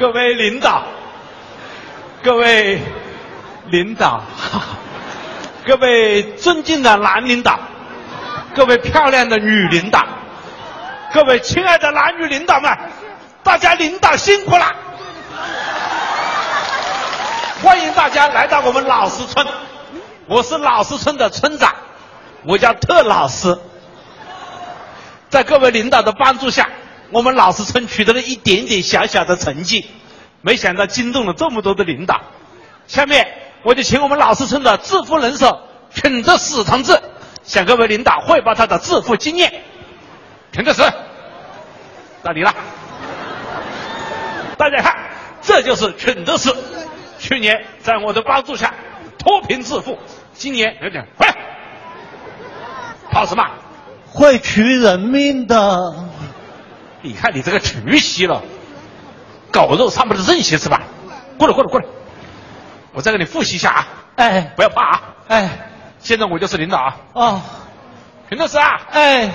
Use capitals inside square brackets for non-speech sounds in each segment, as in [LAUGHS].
各位领导，各位领导，[LAUGHS] 各位尊敬的男领导，各位漂亮的女领导，各位亲爱的男女领导们，大家领导辛苦了！欢迎大家来到我们老石村，我是老石村的村长，我叫特老师。在各位领导的帮助下，我们老石村取得了一点点小小的成绩，没想到惊动了这么多的领导。下面我就请我们老石村的致富能手陈德史同志向各位领导汇报他的致富经验。陈德史，到你了。大家看，这就是陈德史，去年在我的帮助下脱贫致富，今年有点快，跑什么？会取人命的。你看你这个曲息了，狗肉上不了这些是吧？过来过来过来，我再给你复习一下啊！哎不要怕啊！哎现在我就是领导啊！哦陈老师啊，哎，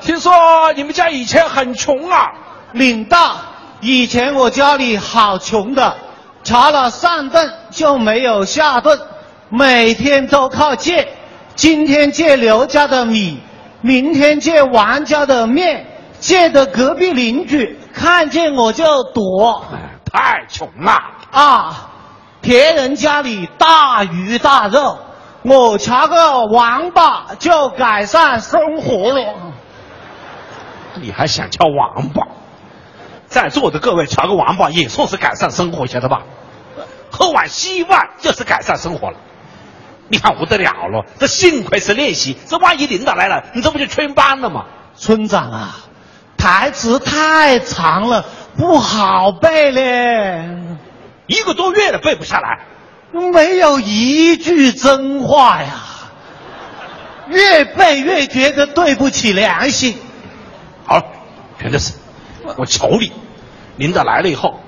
听说你们家以前很穷啊？领导，以前我家里好穷的，查了上顿就没有下顿，每天都靠借，今天借刘家的米，明天借王家的面，借的隔壁邻居看见我就躲太穷了，啊，别人家里大鱼大肉，我查个王八就改善生活了。你还想叫王八？在座的各位瞧个王八也算是改善生活，晓得吧？喝碗稀饭就是改善生活了。你看不得了了，这幸亏是练习，这万一领导来了，你这不就全班了吗？村长啊，台词太长了，不好背嘞，一个多月了背不下来，没有一句真话呀，越背越觉得对不起良心。好了，全都是，我求你，领导来了以后，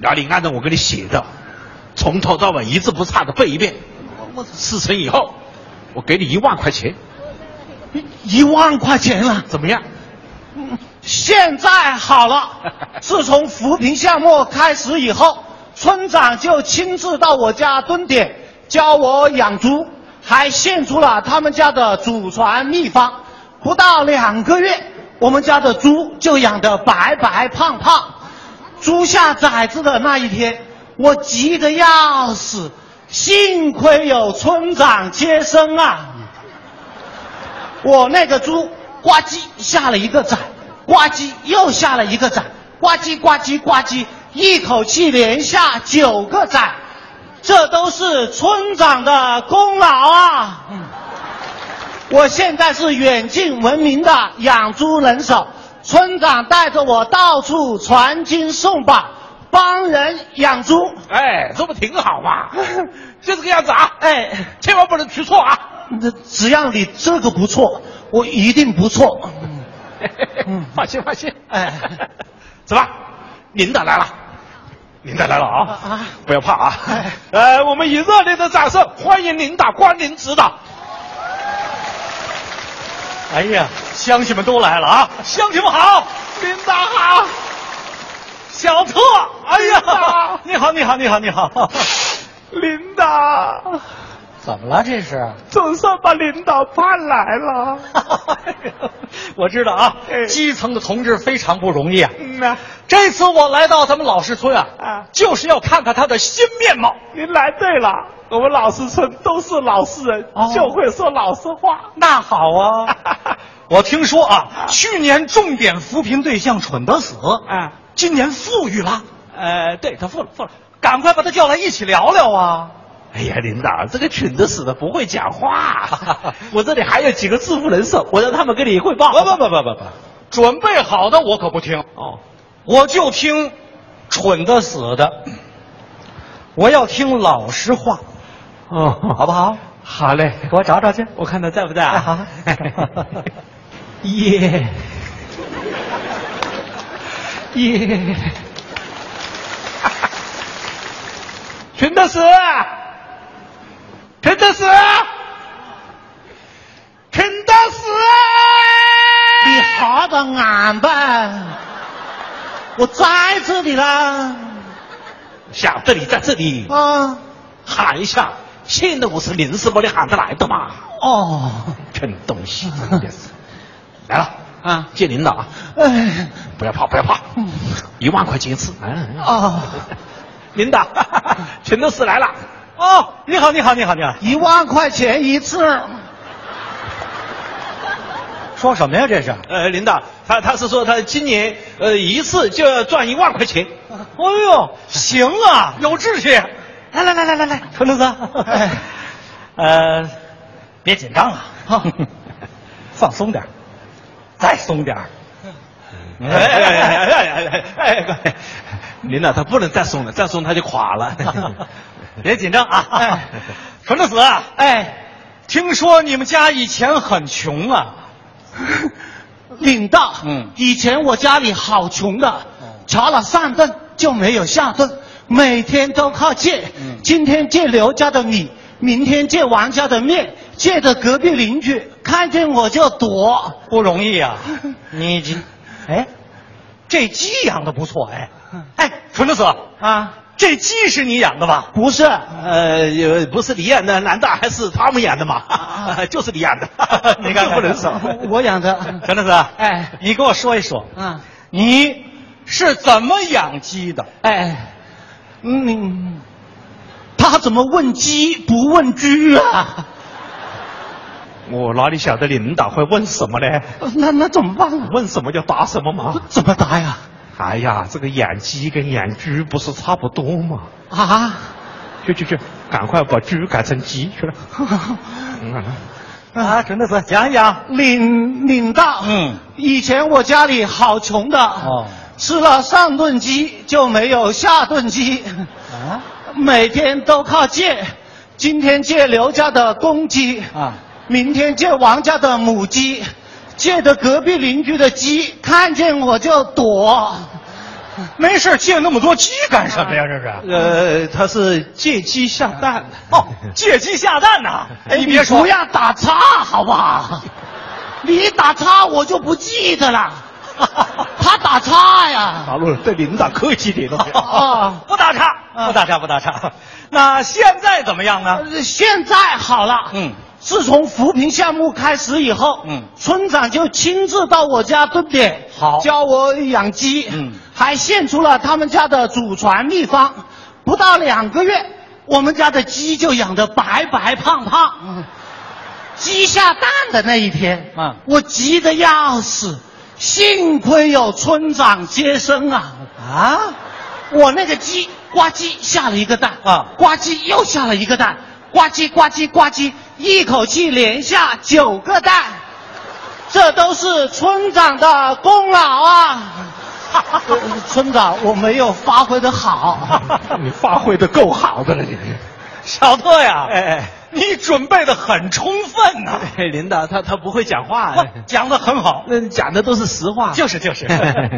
然后你按照我给你写的，从头到尾一字不差的背一遍。我事成以后，我给你一万块钱，一万块钱了，怎么样？现在好了。[LAUGHS] 自从扶贫项目开始以后，村长就亲自到我家蹲点，教我养猪，还献出了他们家的祖传秘方。不到两个月，我们家的猪就养得白白胖胖。猪下崽子的那一天，我急得要死，幸亏有村长接生啊。我那个猪呱唧下了一个崽，呱唧又下了一个崽，呱唧呱唧呱唧，一口气连下九个崽，这都是村长的功劳啊！我现在是远近闻名的养猪能手，村长带着我到处传经送宝，帮人养猪。哎，这不挺好吗？[LAUGHS] 就这个样子啊！哎，千万不能出错啊！只要你这个不错，我一定不错。嗯，放心放心。哎，怎么，领导来了，领导来了啊！啊不要怕啊！哎。呃，我们以热烈的掌声欢迎领导光临指导。哎呀，乡亲们都来了啊！乡亲们好，领导好，小特，哎呀，你好，你好，你好，你好，领导怎么了？这是？总算把领导盼来了。[LAUGHS] 我知道啊哎，基层的同志非常不容易啊。嗯呐，这次我来到咱们老石村啊，啊就是要看看他的新面貌。您来对了，我们老石村都是老实人，哦就会说老实话。那好啊，[LAUGHS] 我听说啊，去年重点扶贫对象蠢得死，啊，今年富裕了，呃，对他富了富了。赶快把他叫来一起聊聊啊！哎呀，领导，这个蠢的死的不会讲话。[LAUGHS] 我这里还有几个致富人手，我让他们跟你汇报。不不不不不不，准备好的我可不听，哦，我就听蠢的死的，我要听老实话，哦，好不好？好嘞，给我找找去。我看他在不在哎啊？好耶 [LAUGHS] 耶！陈德史，[LAUGHS] 陈德史，陈德斯，你好的俺吧，我在这里啦。想这里在这里，啊，喊一下。现在我是临时把你喊得来的嘛。哦，蠢东西，真的是。来了啊，见领导啊。哎，不要怕，不要怕。一万块钱一次，来来来。啊，领导，陈老师来了。哦，[LAUGHS] [LAUGHS] 你好，你好，你好，你好。一万块钱一次。说什么呀？这是？呃，领导，他他是说他今年呃一次就要赚一万块钱。哎呦，行啊，有志气。来来来来来来，陈公子，哎，呃，别紧张啊，[LAUGHS] 放松点再松点哎哎哎哎哎哎！领导他不能再松了，再松他就垮了。[LAUGHS] 别紧张啊！[LAUGHS] 陈公子，哎，听说你们家以前很穷啊？[LAUGHS] 领导，嗯，以前我家里好穷的，查了上顿就没有下顿。每天都靠借，今天借刘家的米，明天借王家的面，借着隔壁邻居看见我就躲，不容易啊！你这，哎，这鸡养的不错哎，哎，纯子啊，这鸡是你养的吧？不是，呃，不是你养的，难道还是他们养的吗？[LAUGHS] 就是你养的，[LAUGHS] 你看不能说，我养的。陈子，哎，你给我说一说，啊，你是怎么养鸡的？哎。嗯，他怎么问鸡不问居啊？[LAUGHS] 我哪里晓得领导会问什么呢？那那怎么办？问什么就答什么嘛。怎么答呀？哎呀，这个养鸡跟养猪不是差不多吗？啊！去去去，赶快把猪改成鸡去了。[LAUGHS] 啊，真的是讲一讲，领领导。嗯，以前我家里好穷的。哦。吃了上顿鸡就没有下顿鸡，啊，每天都靠借，今天借刘家的公鸡啊，明天借王家的母鸡，借的隔壁邻居的鸡，看见我就躲。没事借那么多鸡干什么呀？这是？呃，他是借鸡下蛋。哦，借鸡下蛋呐！哎，你别说，不要打岔好不好？你打岔我就不记得了。[LAUGHS] 他打岔呀！大陆对领导客气点啊！不打岔，不打岔，不打岔。那现在怎么样呢？现在好了。嗯，自从扶贫项目开始以后，嗯，村长就亲自到我家蹲点，好教我养鸡，嗯，还献出了他们家的祖传秘方。不到两个月，我们家的鸡就养得白白胖胖。嗯，鸡下蛋的那一天，嗯，我急得要死。幸亏有村长接生啊！啊，我那个鸡呱唧下了一个蛋啊，呱唧又下了一个蛋，呱唧呱唧呱唧，一口气连下九个蛋，这都是村长的功劳啊！[LAUGHS] 村长，我没有发挥的好，[LAUGHS] 你发挥的够好的了，你。小特呀，哎哎。你准备的很充分呐，领导他他不会讲话，讲的很好，那讲的都是实话。就是就是，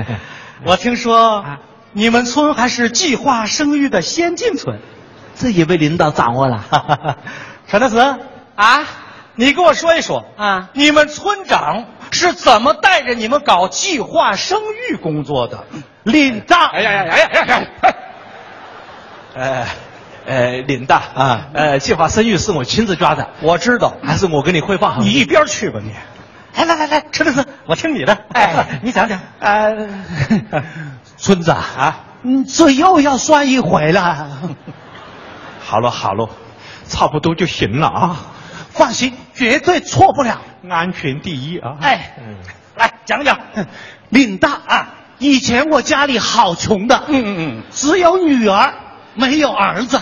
[LAUGHS] 我听说你们村还是计划生育的先进村，这也被领导掌握了。陈德慈啊，你给我说一说啊，你们村长是怎么带着你们搞计划生育工作的？领大，哎呀呀呀呀呀！哎。呃，领大啊，呃，计划生育是我亲自抓的，我知道，还是我跟你汇报。你一边去吧，你。来来来来，陈律师，我听你的。哎，[LAUGHS] 你讲讲。呃，[LAUGHS] 村子啊，这又要算一回了。[LAUGHS] 好了好了，差不多就行了啊。放心，绝对错不了。安全第一啊。哎，来讲讲。领大啊，以前我家里好穷的，嗯嗯嗯，只有女儿。没有儿子，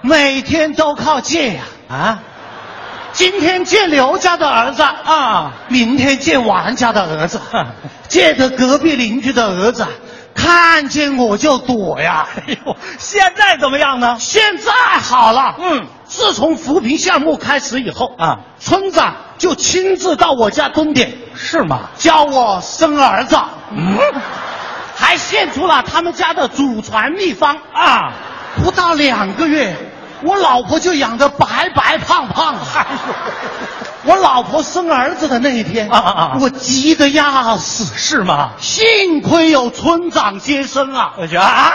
每天都靠借呀啊！今天借刘家的儿子啊，明天借王家的儿子，借的隔壁邻居的儿子，看见我就躲呀。哎呦，现在怎么样呢？现在好了。嗯，自从扶贫项目开始以后啊，村长就亲自到我家蹲点，是吗？教我生儿子。嗯。[LAUGHS] 还献出了他们家的祖传秘方啊！不到两个月，我老婆就养得白白胖胖。哎呦 [LAUGHS] 我老婆生儿子的那一天啊啊啊我急得要死，是吗？幸亏有村长接生啊！我觉得啊，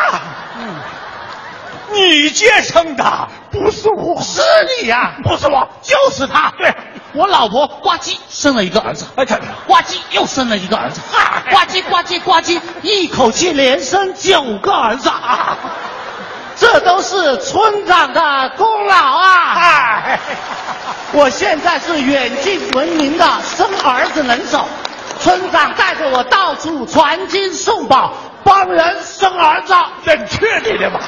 你接生的不是我，是你呀、不是我，就是他。对，我老婆呱唧生了一个儿子，哎，看呱唧又生了一个儿子，呱唧呱唧呱唧，一口气连生九个儿子啊！这都是村长的功劳啊！哎，我现在是远近闻名的生儿子能手，村长带着我到处传经送宝，帮人生儿子。这你确定的吧？